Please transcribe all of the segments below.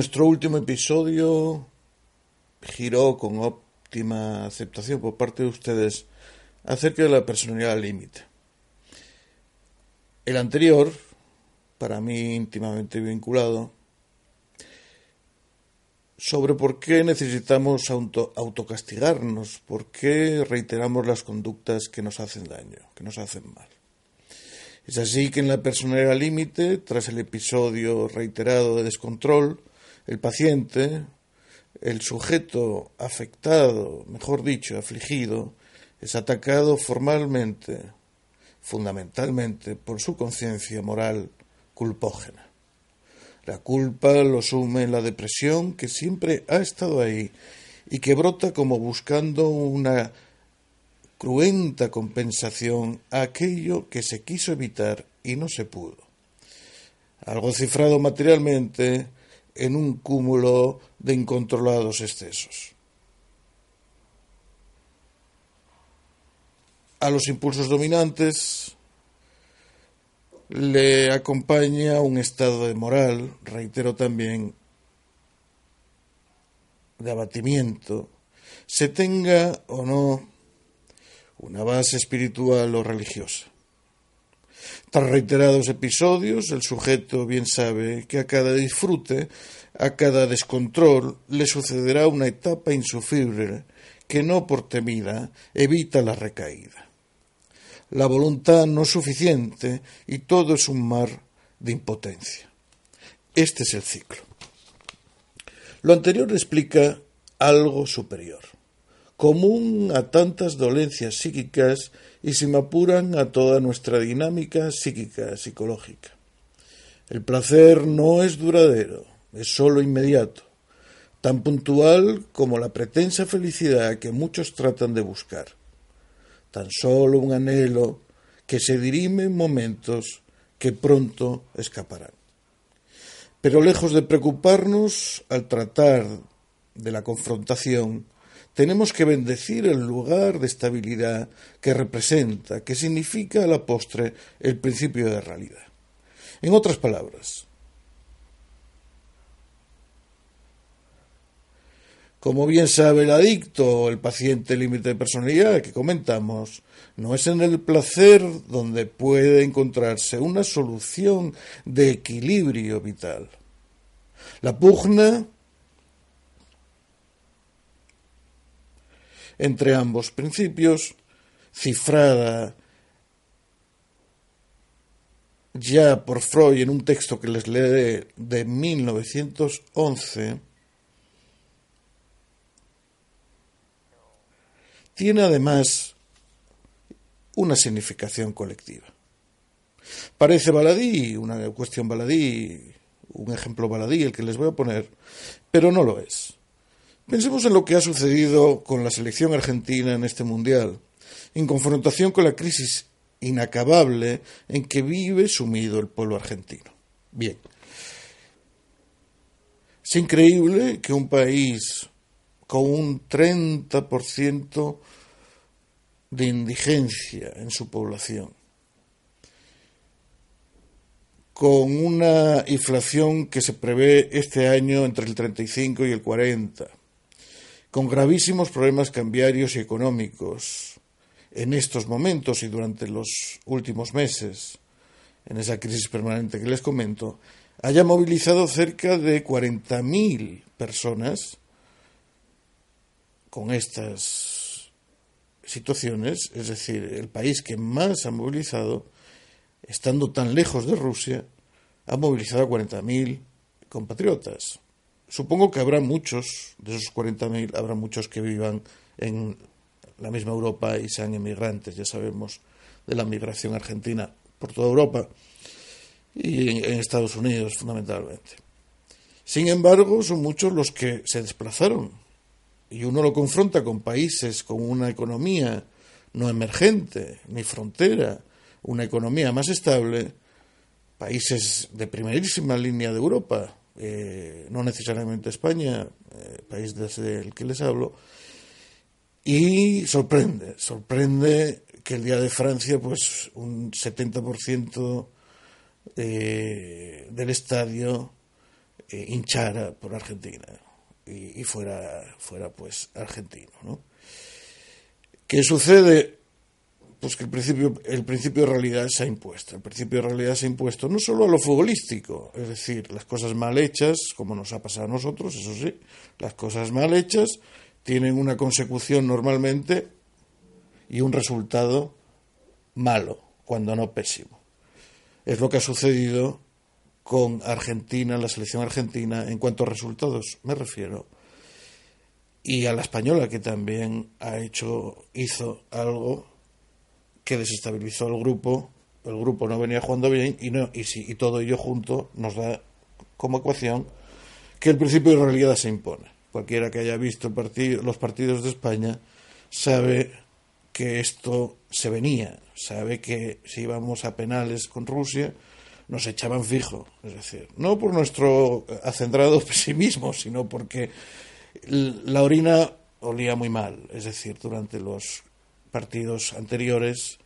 Nuestro último episodio giró con óptima aceptación por parte de ustedes acerca de la personalidad límite. El anterior, para mí íntimamente vinculado, sobre por qué necesitamos auto, autocastigarnos, por qué reiteramos las conductas que nos hacen daño, que nos hacen mal. Es así que en la personalidad límite, tras el episodio reiterado de descontrol, el paciente, el sujeto afectado, mejor dicho, afligido, es atacado formalmente, fundamentalmente, por su conciencia moral culpógena. La culpa lo sume en la depresión que siempre ha estado ahí y que brota como buscando una cruenta compensación a aquello que se quiso evitar y no se pudo. Algo cifrado materialmente en un cúmulo de incontrolados excesos. A los impulsos dominantes le acompaña un estado de moral, reitero también, de abatimiento, se tenga o no una base espiritual o religiosa. Tras reiterados episodios, el sujeto bien sabe que a cada disfrute, a cada descontrol, le sucederá una etapa insufrible que no por temida evita la recaída. La voluntad no es suficiente y todo es un mar de impotencia. Este es el ciclo. Lo anterior explica algo superior común a tantas dolencias psíquicas y se me apuran a toda nuestra dinámica psíquica psicológica. El placer no es duradero, es sólo inmediato, tan puntual como la pretensa felicidad que muchos tratan de buscar, tan sólo un anhelo que se dirime en momentos que pronto escaparán. Pero lejos de preocuparnos al tratar de la confrontación, tenemos que bendecir el lugar de estabilidad que representa, que significa a la postre el principio de realidad. En otras palabras, Como bien sabe el adicto el paciente límite de personalidad que comentamos, no es en el placer donde puede encontrarse una solución de equilibrio vital. La pugna entre ambos principios, cifrada ya por Freud en un texto que les leeré de 1911, tiene además una significación colectiva. Parece baladí, una cuestión baladí, un ejemplo baladí el que les voy a poner, pero no lo es. Pensemos en lo que ha sucedido con la selección argentina en este Mundial, en confrontación con la crisis inacabable en que vive sumido el pueblo argentino. Bien, es increíble que un país con un 30% de indigencia en su población, con una inflación que se prevé este año entre el 35 y el 40, con gravísimos problemas cambiarios y económicos en estos momentos y durante los últimos meses, en esa crisis permanente que les comento, haya movilizado cerca de 40.000 personas con estas situaciones, es decir, el país que más ha movilizado, estando tan lejos de Rusia, ha movilizado a 40.000 compatriotas. Supongo que habrá muchos, de esos 40.000, habrá muchos que vivan en la misma Europa y sean inmigrantes, ya sabemos de la migración argentina por toda Europa y en Estados Unidos fundamentalmente. Sin embargo, son muchos los que se desplazaron y uno lo confronta con países con una economía no emergente ni frontera, una economía más estable, países de primerísima línea de Europa, eh, no necesariamente España, eh, país desde el que les hablo, y sorprende, sorprende que el día de Francia, pues un 70% eh, del estadio hinchara por Argentina y, fuera, fuera pues argentino. ¿no? ¿Qué sucede? Pues que el principio, el principio de realidad se ha impuesto. El principio de realidad se ha impuesto no solo a lo futbolístico, es decir, las cosas mal hechas, como nos ha pasado a nosotros, eso sí, las cosas mal hechas tienen una consecución normalmente y un resultado malo, cuando no pésimo. Es lo que ha sucedido con Argentina, la selección argentina, en cuanto a resultados me refiero, y a la española que también ha hecho, hizo algo que desestabilizó al grupo, el grupo no venía jugando bien y, no, y, y todo ello junto nos da como ecuación que el principio de realidad se impone. Cualquiera que haya visto los partidos de España sabe que esto se venía, sabe que si íbamos a penales con Rusia, nos echaban fijo. Es decir, no por nuestro acendrado pesimismo, sino porque la orina olía muy mal. Es decir, durante los partidos anteriores,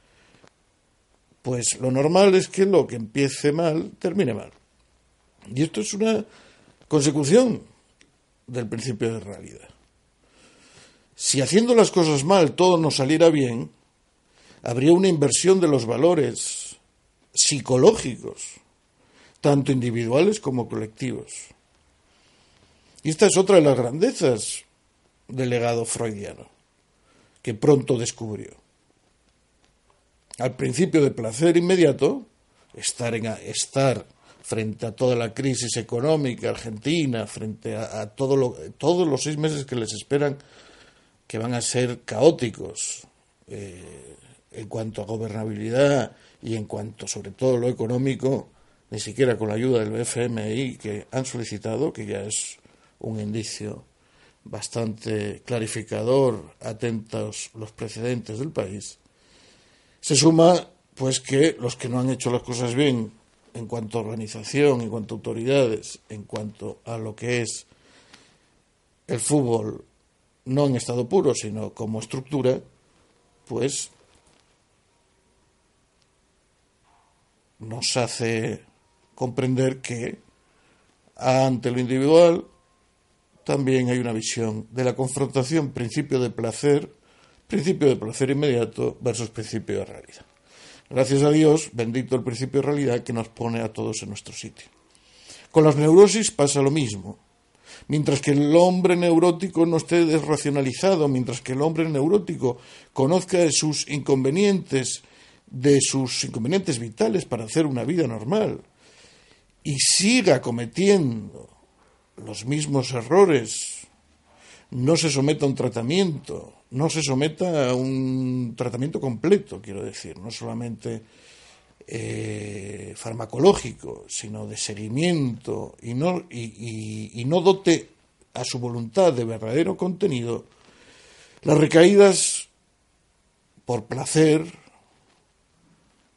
pues lo normal es que lo que empiece mal termine mal. Y esto es una consecución del principio de realidad. Si haciendo las cosas mal todo nos saliera bien, habría una inversión de los valores psicológicos, tanto individuales como colectivos. Y esta es otra de las grandezas del legado freudiano, que pronto descubrió. Al principio de placer inmediato, estar, en, estar frente a toda la crisis económica argentina, frente a, todo lo, todos los seis meses que les esperan, que van a ser caóticos eh, en cuanto a gobernabilidad y en cuanto sobre todo lo económico, ni siquiera con la ayuda del FMI que han solicitado, que ya es un indicio bastante clarificador, atentos los precedentes del país, se suma pues que los que no han hecho las cosas bien en cuanto a organización, en cuanto a autoridades, en cuanto a lo que es el fútbol no en estado puro, sino como estructura, pues nos hace comprender que ante lo individual también hay una visión de la confrontación principio de placer, principio de placer inmediato versus principio de realidad. Gracias a Dios, bendito el principio de realidad que nos pone a todos en nuestro sitio. Con las neurosis pasa lo mismo. Mientras que el hombre neurótico no esté desracionalizado, mientras que el hombre neurótico conozca de sus inconvenientes, de sus inconvenientes vitales para hacer una vida normal, y siga cometiendo los mismos errores, no se someta a un tratamiento, no se someta a un tratamiento completo, quiero decir, no solamente eh, farmacológico, sino de seguimiento y no, y, y no dote a su voluntad de verdadero contenido, las recaídas por placer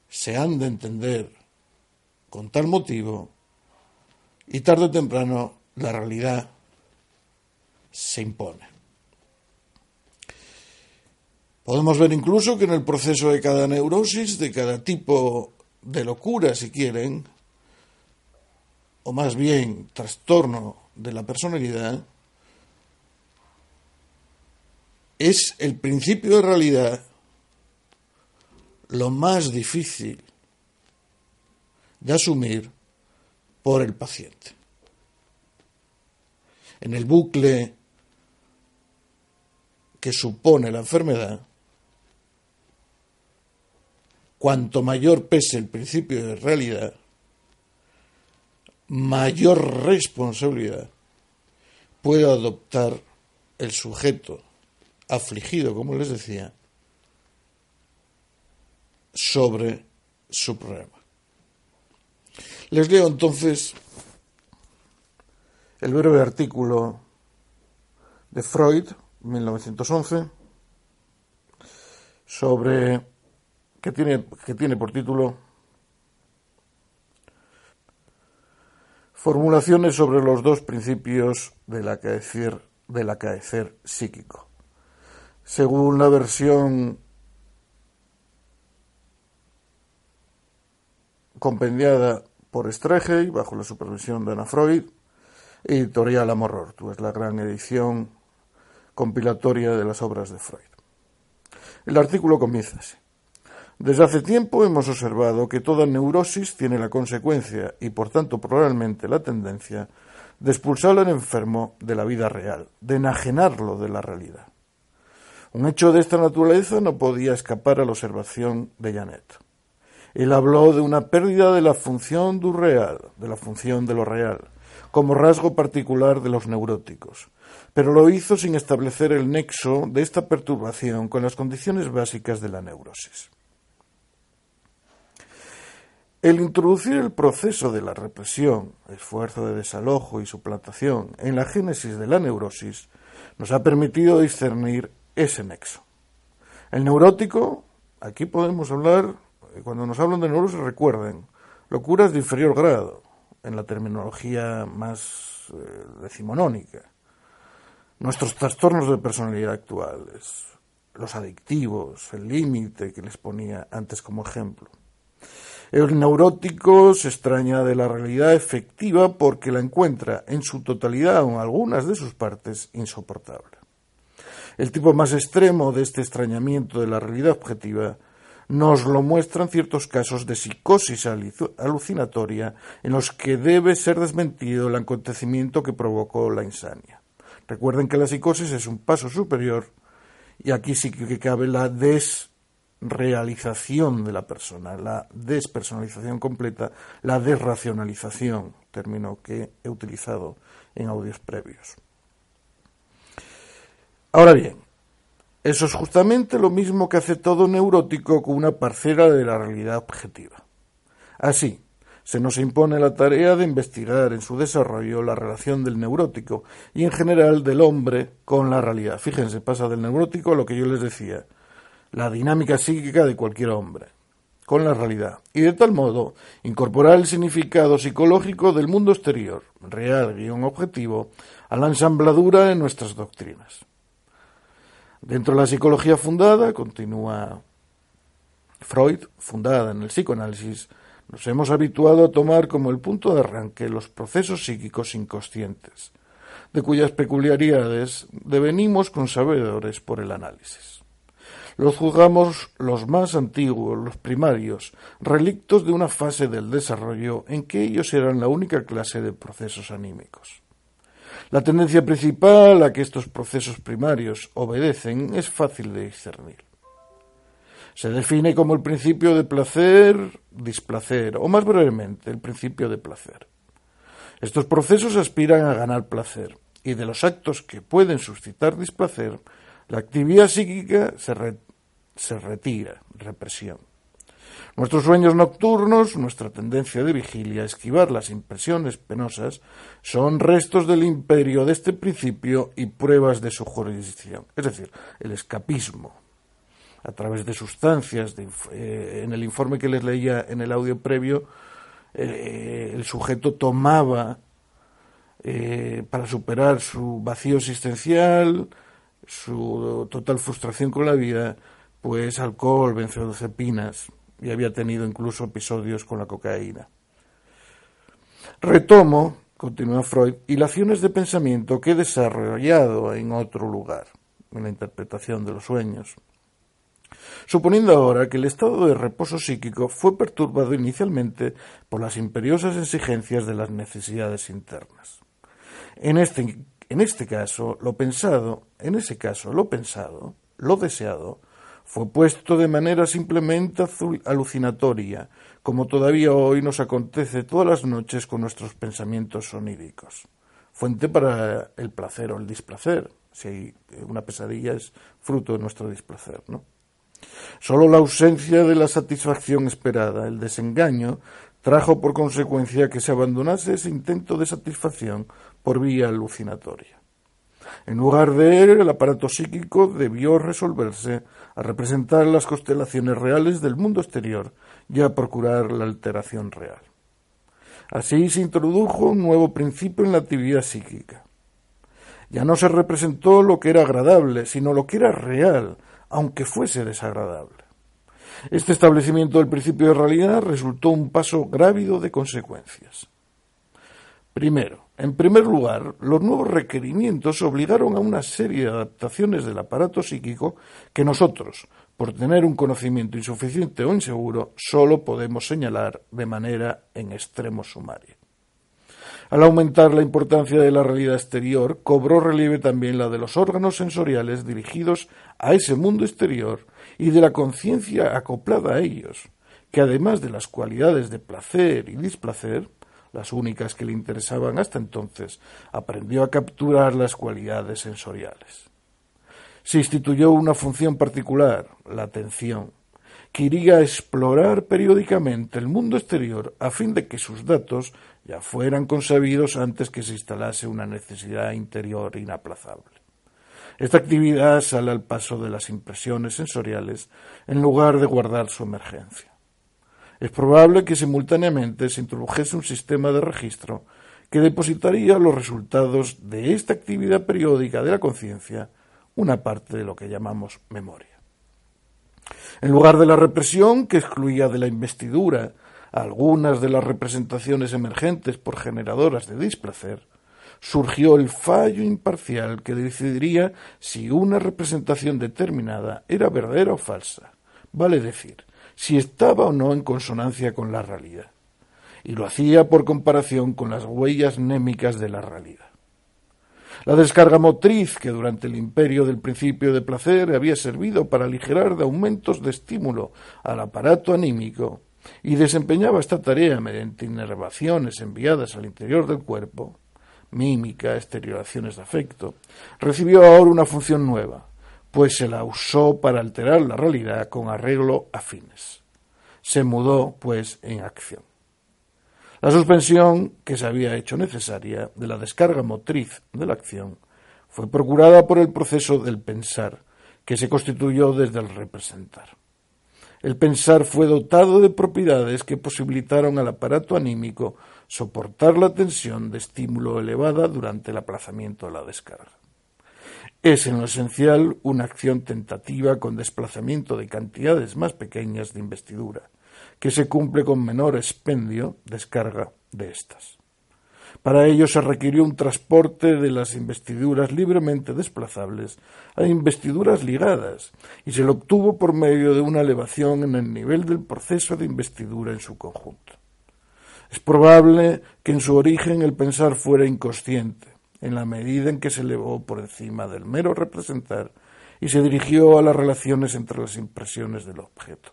se han de entender con tal motivo y tarde o temprano la realidad se impone. Podemos ver incluso que en el proceso de cada neurosis, de cada tipo de locura, si quieren, o más bien trastorno de la personalidad, es el principio de realidad lo más difícil de asumir por el paciente. En el bucle que supone la enfermedad, cuanto mayor pese el principio de realidad, mayor responsabilidad puede adoptar el sujeto afligido, como les decía, sobre su problema. Les leo entonces el breve artículo de Freud, 1911, sobre que tiene, que tiene por título Formulaciones sobre los dos principios del acaecer, del acaecer psíquico. Según la versión compendiada por Strege, bajo la supervisión de Ana Freud, editorial Amor Tú es la gran edición compilatoria de las obras de Freud. El artículo comienza así. Desde hace tiempo hemos observado que toda neurosis tiene la consecuencia y por tanto probablemente la tendencia de expulsar al enfermo de la vida real, de enajenarlo de la realidad. Un hecho de esta naturaleza no podía escapar a la observación de Janet. Él habló de una pérdida de la función du real, de la función de lo real, como rasgo particular de los neuróticos, pero lo hizo sin establecer el nexo de esta perturbación con las condiciones básicas de la neurosis. El introducir el proceso de la represión, esfuerzo de desalojo y suplantación en la génesis de la neurosis nos ha permitido discernir ese nexo. El neurótico, aquí podemos hablar cuando nos hablan de neurosis, recuerden, locuras de inferior grado, en la terminología más eh, decimonónica. Nuestros trastornos de personalidad actuales, los adictivos, el límite que les ponía antes como ejemplo. El neurótico se extraña de la realidad efectiva porque la encuentra en su totalidad o en algunas de sus partes insoportable. El tipo más extremo de este extrañamiento de la realidad objetiva nos lo muestran ciertos casos de psicosis alucinatoria en los que debe ser desmentido el acontecimiento que provocó la insania. Recuerden que la psicosis es un paso superior y aquí sí que cabe la desrealización de la persona, la despersonalización completa, la desracionalización, término que he utilizado en audios previos. Ahora bien, eso es justamente lo mismo que hace todo neurótico con una parcela de la realidad objetiva. Así, se nos impone la tarea de investigar en su desarrollo la relación del neurótico y en general del hombre con la realidad. Fíjense, pasa del neurótico a lo que yo les decía, la dinámica psíquica de cualquier hombre, con la realidad, y de tal modo incorporar el significado psicológico del mundo exterior, real y un objetivo, a la ensambladura de nuestras doctrinas. Dentro de la psicología fundada, continúa Freud, fundada en el psicoanálisis, nos hemos habituado a tomar como el punto de arranque los procesos psíquicos inconscientes, de cuyas peculiaridades devenimos sabedores por el análisis. Los juzgamos los más antiguos, los primarios, relictos de una fase del desarrollo en que ellos eran la única clase de procesos anímicos. La tendencia principal a que estos procesos primarios obedecen es fácil de discernir. Se define como el principio de placer, displacer, o más brevemente, el principio de placer. Estos procesos aspiran a ganar placer, y de los actos que pueden suscitar displacer, la actividad psíquica se, se retira, represión. Nuestros sueños nocturnos, nuestra tendencia de vigilia a esquivar las impresiones penosas, son restos del imperio de este principio y pruebas de su jurisdicción, es decir, el escapismo. A través de sustancias, eh, en el informe que les leía en el audio previo, eh, el sujeto tomaba eh, para superar su vacío existencial, su total frustración con la vida, pues alcohol, benzodiazepinas, y había tenido incluso episodios con la cocaína. Retomo, continúa Freud, hilaciones de pensamiento que he desarrollado en otro lugar, en la interpretación de los sueños. Suponiendo ahora que el estado de reposo psíquico fue perturbado inicialmente por las imperiosas exigencias de las necesidades internas. En este, en este caso, lo pensado, en ese caso, lo pensado, lo deseado, fue puesto de manera simplemente alucinatoria, como todavía hoy nos acontece todas las noches con nuestros pensamientos soníricos. Fuente para el placer o el displacer, si una pesadilla es fruto de nuestro displacer, ¿no? Solo la ausencia de la satisfacción esperada, el desengaño, trajo por consecuencia que se abandonase ese intento de satisfacción por vía alucinatoria. En lugar de él, el aparato psíquico debió resolverse a representar las constelaciones reales del mundo exterior y a procurar la alteración real. Así se introdujo un nuevo principio en la actividad psíquica. Ya no se representó lo que era agradable, sino lo que era real, aunque fuese desagradable. Este establecimiento del principio de realidad resultó un paso grávido de consecuencias. Primero, en primer lugar, los nuevos requerimientos obligaron a una serie de adaptaciones del aparato psíquico que nosotros, por tener un conocimiento insuficiente o inseguro, solo podemos señalar de manera en extremo sumaria. Al aumentar la importancia de la realidad exterior, cobró relieve también la de los órganos sensoriales dirigidos a ese mundo exterior y de la conciencia acoplada a ellos, que además de las cualidades de placer y displacer, las únicas que le interesaban hasta entonces, aprendió a capturar las cualidades sensoriales. Se instituyó una función particular, la atención, que iría a explorar periódicamente el mundo exterior a fin de que sus datos ya fueran consabidos antes que se instalase una necesidad interior inaplazable. Esta actividad sale al paso de las impresiones sensoriales en lugar de guardar su emergencia es probable que simultáneamente se introdujese un sistema de registro que depositaría los resultados de esta actividad periódica de la conciencia, una parte de lo que llamamos memoria. En lugar de la represión que excluía de la investidura algunas de las representaciones emergentes por generadoras de displacer, surgió el fallo imparcial que decidiría si una representación determinada era verdadera o falsa, vale decir, si estaba o no en consonancia con la realidad, y lo hacía por comparación con las huellas némicas de la realidad. La descarga motriz, que durante el imperio del principio de placer había servido para aligerar de aumentos de estímulo al aparato anímico, y desempeñaba esta tarea mediante inervaciones enviadas al interior del cuerpo, mímica, exteriorizaciones de afecto, recibió ahora una función nueva, pues se la usó para alterar la realidad con arreglo a fines. Se mudó, pues, en acción. La suspensión, que se había hecho necesaria, de la descarga motriz de la acción, fue procurada por el proceso del pensar, que se constituyó desde el representar. El pensar fue dotado de propiedades que posibilitaron al aparato anímico soportar la tensión de estímulo elevada durante el aplazamiento de la descarga. Es en lo esencial una acción tentativa con desplazamiento de cantidades más pequeñas de investidura, que se cumple con menor expendio descarga de estas. Para ello se requirió un transporte de las investiduras libremente desplazables a investiduras ligadas, y se lo obtuvo por medio de una elevación en el nivel del proceso de investidura en su conjunto. Es probable que en su origen el pensar fuera inconsciente, en la medida en que se elevó por encima del mero representar y se dirigió a las relaciones entre las impresiones del objeto.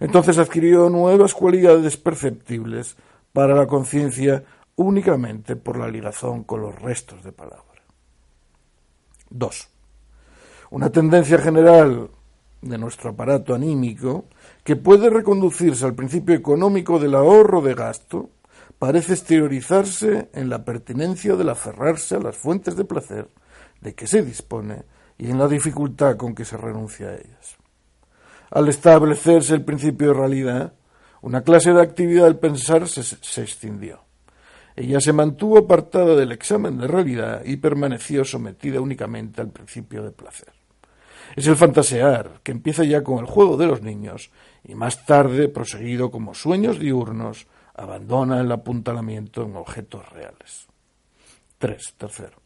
Entonces adquirió nuevas cualidades perceptibles para la conciencia únicamente por la ligazón con los restos de palabra. 2. Una tendencia general de nuestro aparato anímico que puede reconducirse al principio económico del ahorro de gasto parece exteriorizarse en la pertinencia del aferrarse a las fuentes de placer de que se dispone y en la dificultad con que se renuncia a ellas. Al establecerse el principio de realidad, una clase de actividad del pensar se, se extinguió. Ella se mantuvo apartada del examen de realidad y permaneció sometida únicamente al principio de placer. Es el fantasear, que empieza ya con el juego de los niños y más tarde, proseguido como sueños diurnos, abandona el apuntalamiento en objetos reales. 3. Tercero.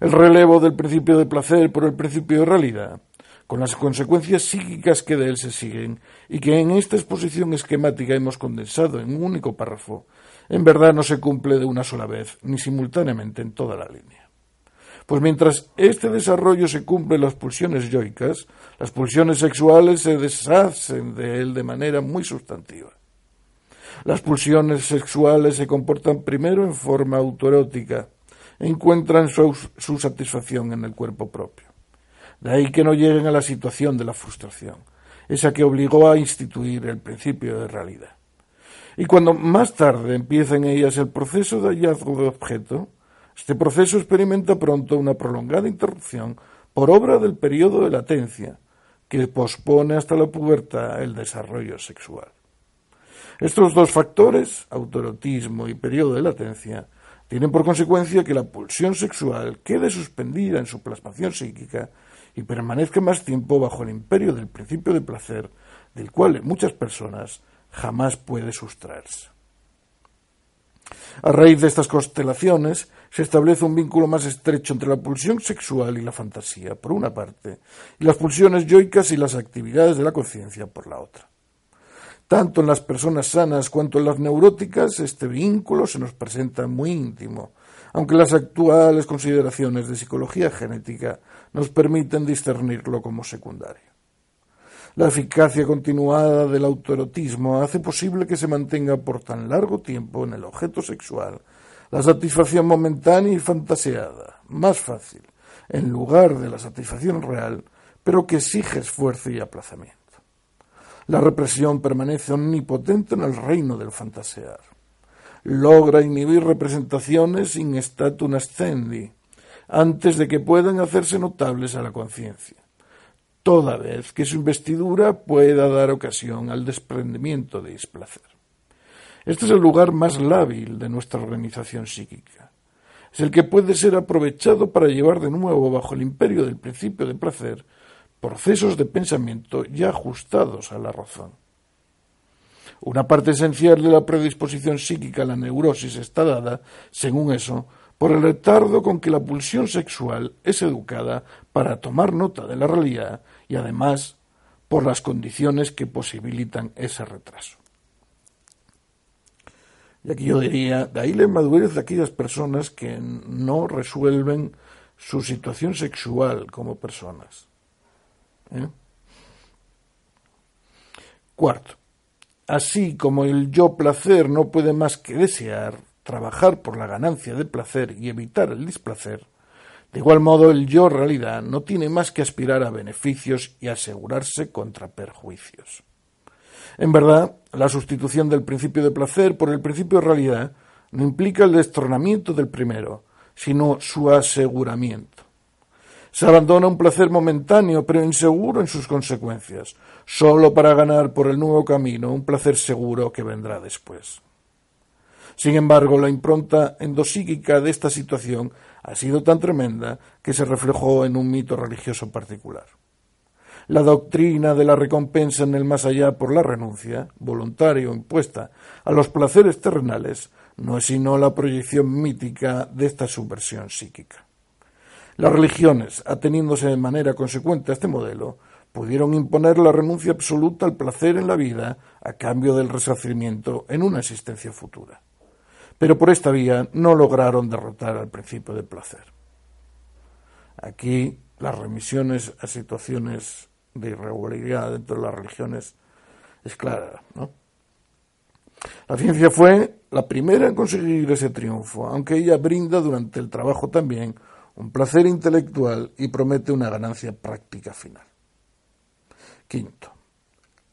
El relevo del principio de placer por el principio de realidad, con las consecuencias psíquicas que de él se siguen y que en esta exposición esquemática hemos condensado en un único párrafo, en verdad no se cumple de una sola vez ni simultáneamente en toda la línea. Pues mientras este desarrollo se cumple en las pulsiones yoicas, las pulsiones sexuales se deshacen de él de manera muy sustantiva. Las pulsiones sexuales se comportan primero en forma autoerótica, encuentran su, su satisfacción en el cuerpo propio. De ahí que no lleguen a la situación de la frustración, esa que obligó a instituir el principio de realidad. Y cuando más tarde empieza en ellas el proceso de hallazgo de objeto, este proceso experimenta pronto una prolongada interrupción por obra del periodo de latencia, que pospone hasta la pubertad el desarrollo sexual. Estos dos factores, autoerotismo y periodo de latencia, tienen por consecuencia que la pulsión sexual quede suspendida en su plasmación psíquica y permanezca más tiempo bajo el imperio del principio de placer, del cual en muchas personas jamás puede sustraerse. A raíz de estas constelaciones se establece un vínculo más estrecho entre la pulsión sexual y la fantasía, por una parte, y las pulsiones yoicas y las actividades de la conciencia, por la otra. Tanto en las personas sanas cuanto en las neuróticas, este vínculo se nos presenta muy íntimo, aunque las actuales consideraciones de psicología genética nos permiten discernirlo como secundario. La eficacia continuada del autoerotismo hace posible que se mantenga por tan largo tiempo en el objeto sexual la satisfacción momentánea y fantaseada, más fácil, en lugar de la satisfacción real, pero que exige esfuerzo y aplazamiento. La represión permanece omnipotente en el reino del fantasear. Logra inhibir representaciones in statum ascendi, antes de que puedan hacerse notables a la conciencia, toda vez que su investidura pueda dar ocasión al desprendimiento de displacer. Este es el lugar más lábil de nuestra organización psíquica. Es el que puede ser aprovechado para llevar de nuevo bajo el imperio del principio de placer procesos de pensamiento ya ajustados a la razón. Una parte esencial de la predisposición psíquica a la neurosis está dada, según eso, por el retardo con que la pulsión sexual es educada para tomar nota de la realidad y además por las condiciones que posibilitan ese retraso. Y aquí yo diría, de ahí la inmadurez de aquellas personas que no resuelven su situación sexual como personas. ¿Eh? Cuarto, así como el yo placer no puede más que desear, trabajar por la ganancia de placer y evitar el displacer, de igual modo el yo realidad no tiene más que aspirar a beneficios y asegurarse contra perjuicios. En verdad, la sustitución del principio de placer por el principio de realidad no implica el destronamiento del primero, sino su aseguramiento. Se abandona un placer momentáneo, pero inseguro en sus consecuencias, sólo para ganar por el nuevo camino un placer seguro que vendrá después. Sin embargo, la impronta endosíquica de esta situación ha sido tan tremenda que se reflejó en un mito religioso particular. La doctrina de la recompensa en el más allá por la renuncia, voluntaria o impuesta, a los placeres terrenales, no es sino la proyección mítica de esta subversión psíquica. Las religiones, ateniéndose de manera consecuente a este modelo, pudieron imponer la renuncia absoluta al placer en la vida a cambio del resarcimiento en una existencia futura. Pero por esta vía no lograron derrotar al principio de placer. Aquí las remisiones a situaciones de irregularidad dentro de las religiones es clara, ¿no? La ciencia fue la primera en conseguir ese triunfo, aunque ella brinda durante el trabajo también un placer intelectual y promete una ganancia práctica final. Quinto,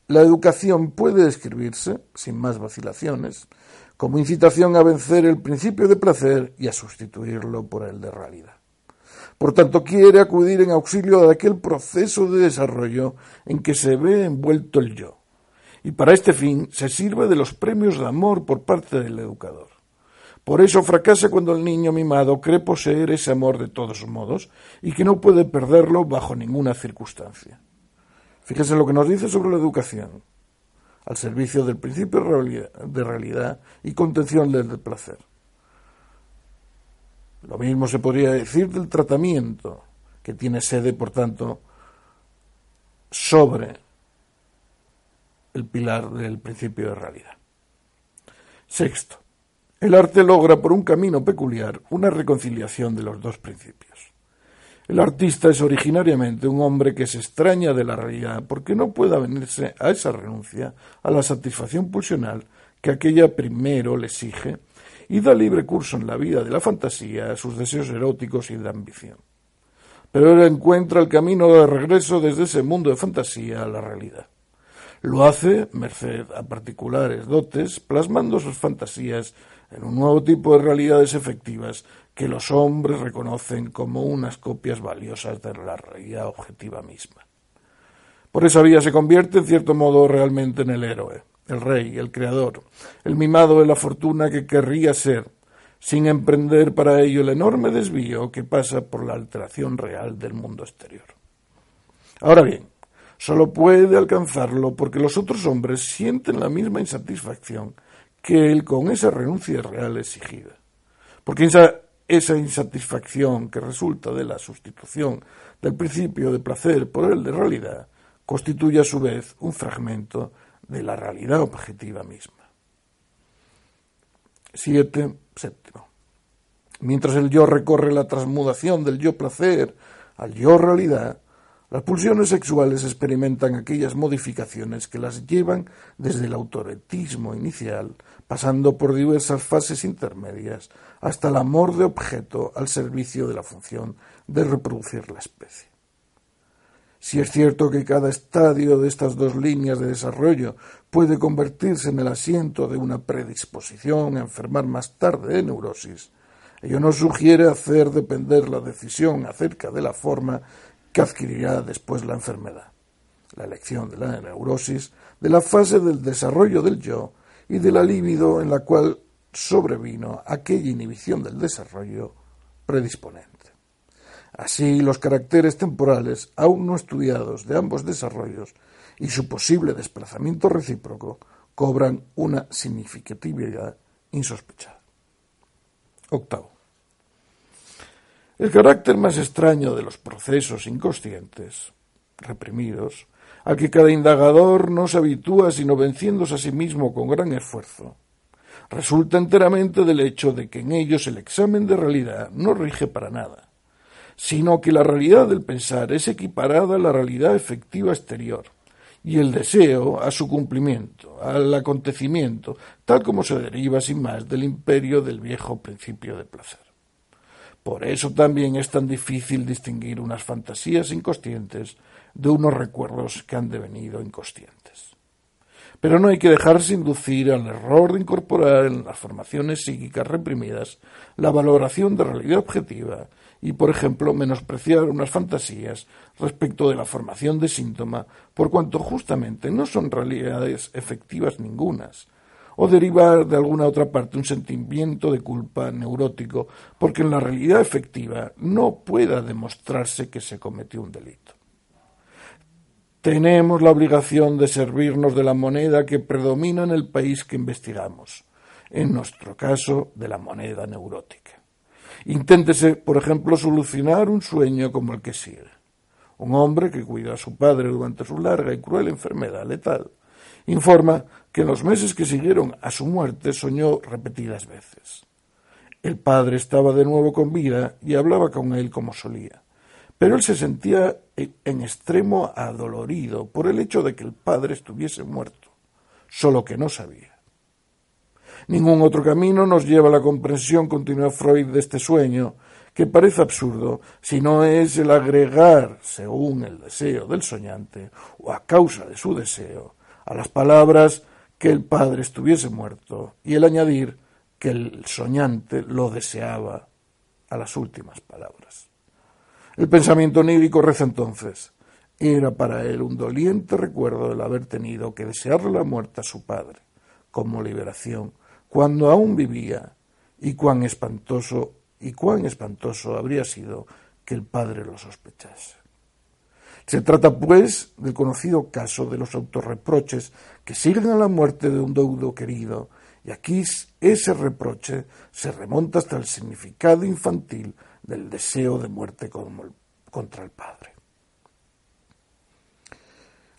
la educación puede describirse, sin más vacilaciones, como incitación a vencer el principio de placer y a sustituirlo por el de realidad. Por tanto, quiere acudir en auxilio de aquel proceso de desarrollo en que se ve envuelto el yo, y para este fin se sirve de los premios de amor por parte del educador. Por eso fracasa cuando el niño mimado cree poseer ese amor de todos modos y que no puede perderlo bajo ninguna circunstancia. Fíjese lo que nos dice sobre la educación, al servicio del principio de realidad y contención del placer. Lo mismo se podría decir del tratamiento, que tiene sede, por tanto, sobre el pilar del principio de realidad. Sexto, el arte logra por un camino peculiar una reconciliación de los dos principios. El artista es originariamente un hombre que se extraña de la realidad porque no puede venirse a esa renuncia a la satisfacción pulsional que aquella primero le exige y da libre curso en la vida de la fantasía a sus deseos eróticos y de ambición. Pero él encuentra el camino de regreso desde ese mundo de fantasía a la realidad. Lo hace merced a particulares dotes, plasmando sus fantasías en un nuevo tipo de realidades efectivas que los hombres reconocen como unas copias valiosas de la realidad objetiva misma. Por esa vía se convierte, en cierto modo, realmente en el héroe, el rey, el creador, el mimado de la fortuna que querría ser, sin emprender para ello el enorme desvío que pasa por la alteración real del mundo exterior. Ahora bien, solo puede alcanzarlo porque los otros hombres sienten la misma insatisfacción que él con esa renuncia real exigida. Porque esa, insatisfacción que resulta de la sustitución del principio de placer por el de realidad constituye a su vez un fragmento de la realidad objetiva misma. Siete, séptimo. Mientras el yo recorre la transmudación del yo placer al yo realidad, las pulsiones sexuales experimentan aquellas modificaciones que las llevan desde el autoretismo inicial, pasando por diversas fases intermedias, hasta el amor de objeto al servicio de la función de reproducir la especie. Si es cierto que cada estadio de estas dos líneas de desarrollo puede convertirse en el asiento de una predisposición a enfermar más tarde de neurosis, ello no sugiere hacer depender la decisión acerca de la forma que adquirirá después la enfermedad. La elección de la neurosis, de la fase del desarrollo del yo y de la libido en la cual sobrevino aquella inhibición del desarrollo predisponente. Así, los caracteres temporales aún no estudiados de ambos desarrollos y su posible desplazamiento recíproco cobran una significatividad insospechada. Octavo. El carácter más extraño de los procesos inconscientes, reprimidos, al que cada indagador no se habitúa sino venciéndose a sí mismo con gran esfuerzo, resulta enteramente del hecho de que en ellos el examen de realidad no rige para nada, sino que la realidad del pensar es equiparada a la realidad efectiva exterior, y el deseo a su cumplimiento, al acontecimiento, tal como se deriva sin más del imperio del viejo principio de placer. Por eso también es tan difícil distinguir unas fantasías inconscientes de unos recuerdos que han devenido inconscientes. Pero no hay que dejarse inducir al error de incorporar en las formaciones psíquicas reprimidas la valoración de realidad objetiva y, por ejemplo, menospreciar unas fantasías respecto de la formación de síntoma, por cuanto justamente no son realidades efectivas ningunas, o derivar de alguna otra parte un sentimiento de culpa neurótico, porque en la realidad efectiva no pueda demostrarse que se cometió un delito. Tenemos la obligación de servirnos de la moneda que predomina en el país que investigamos, en nuestro caso de la moneda neurótica. Inténtese, por ejemplo, solucionar un sueño como el que sigue. Un hombre que cuida a su padre durante su larga y cruel enfermedad letal informa que en los meses que siguieron a su muerte soñó repetidas veces. El padre estaba de nuevo con vida y hablaba con él como solía. Pero él se sentía en extremo adolorido por el hecho de que el padre estuviese muerto, solo que no sabía. Ningún otro camino nos lleva a la comprensión, continúa Freud, de este sueño, que parece absurdo, si no es el agregar, según el deseo del soñante, o a causa de su deseo, a las palabras que el padre estuviese muerto, y el añadir que el soñante lo deseaba a las últimas palabras. El pensamiento onírico reza entonces. Era para él un doliente recuerdo el haber tenido que desearle la muerte a su padre, como liberación, cuando aún vivía, y cuán espantoso y cuán espantoso habría sido que el padre lo sospechase. Se trata, pues, del conocido caso de los autorreproches que siguen a la muerte de un deudo querido, y aquí ese reproche se remonta hasta el significado infantil del deseo de muerte contra el Padre.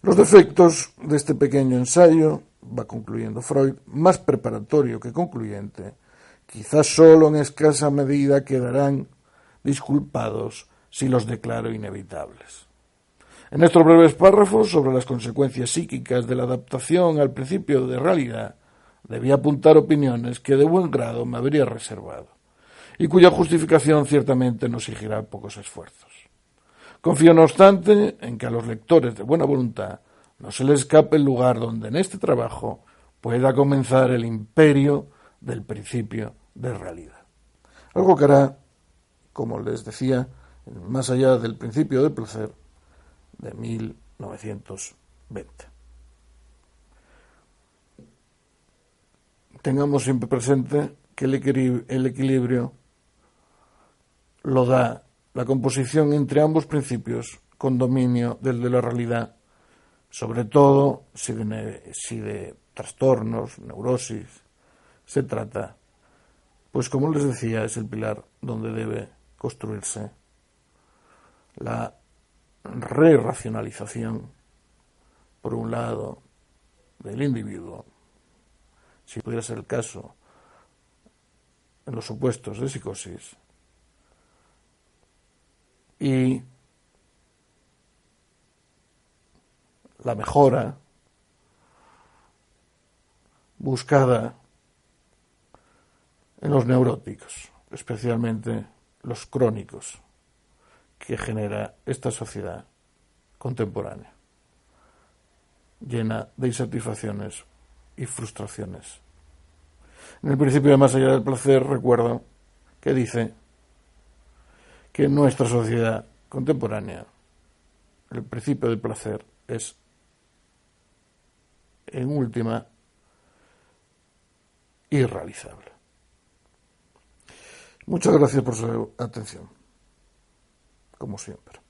Los defectos de este pequeño ensayo, va concluyendo Freud, más preparatorio que concluyente, quizás solo en escasa medida quedarán disculpados si los declaro inevitables. En estos breves párrafos sobre las consecuencias psíquicas de la adaptación al principio de realidad, debía apuntar opiniones que de buen grado me habría reservado y cuya justificación ciertamente no exigirá pocos esfuerzos. Confío, no obstante, en que a los lectores de buena voluntad no se les escape el lugar donde en este trabajo pueda comenzar el imperio del principio de realidad. Algo que hará, como les decía, más allá del principio del placer de 1920. Tengamos siempre presente que el equilibrio lo da la composición entre ambos principios con dominio del de la realidad, sobre todo si de, si de trastornos, neurosis se trata, pues como les decía, es el pilar donde debe construirse la re-racionalización, por un lado, del individuo, si pudiera ser el caso, en los supuestos de psicosis, y la mejora buscada en los neuróticos, especialmente los crónicos que genera esta sociedad contemporánea, llena de insatisfacciones y frustraciones. En el principio de Más allá del placer recuerdo que dice que en nuestra sociedad contemporánea el principio del placer es, en última, irrealizable. Muchas gracias por su atención, como siempre.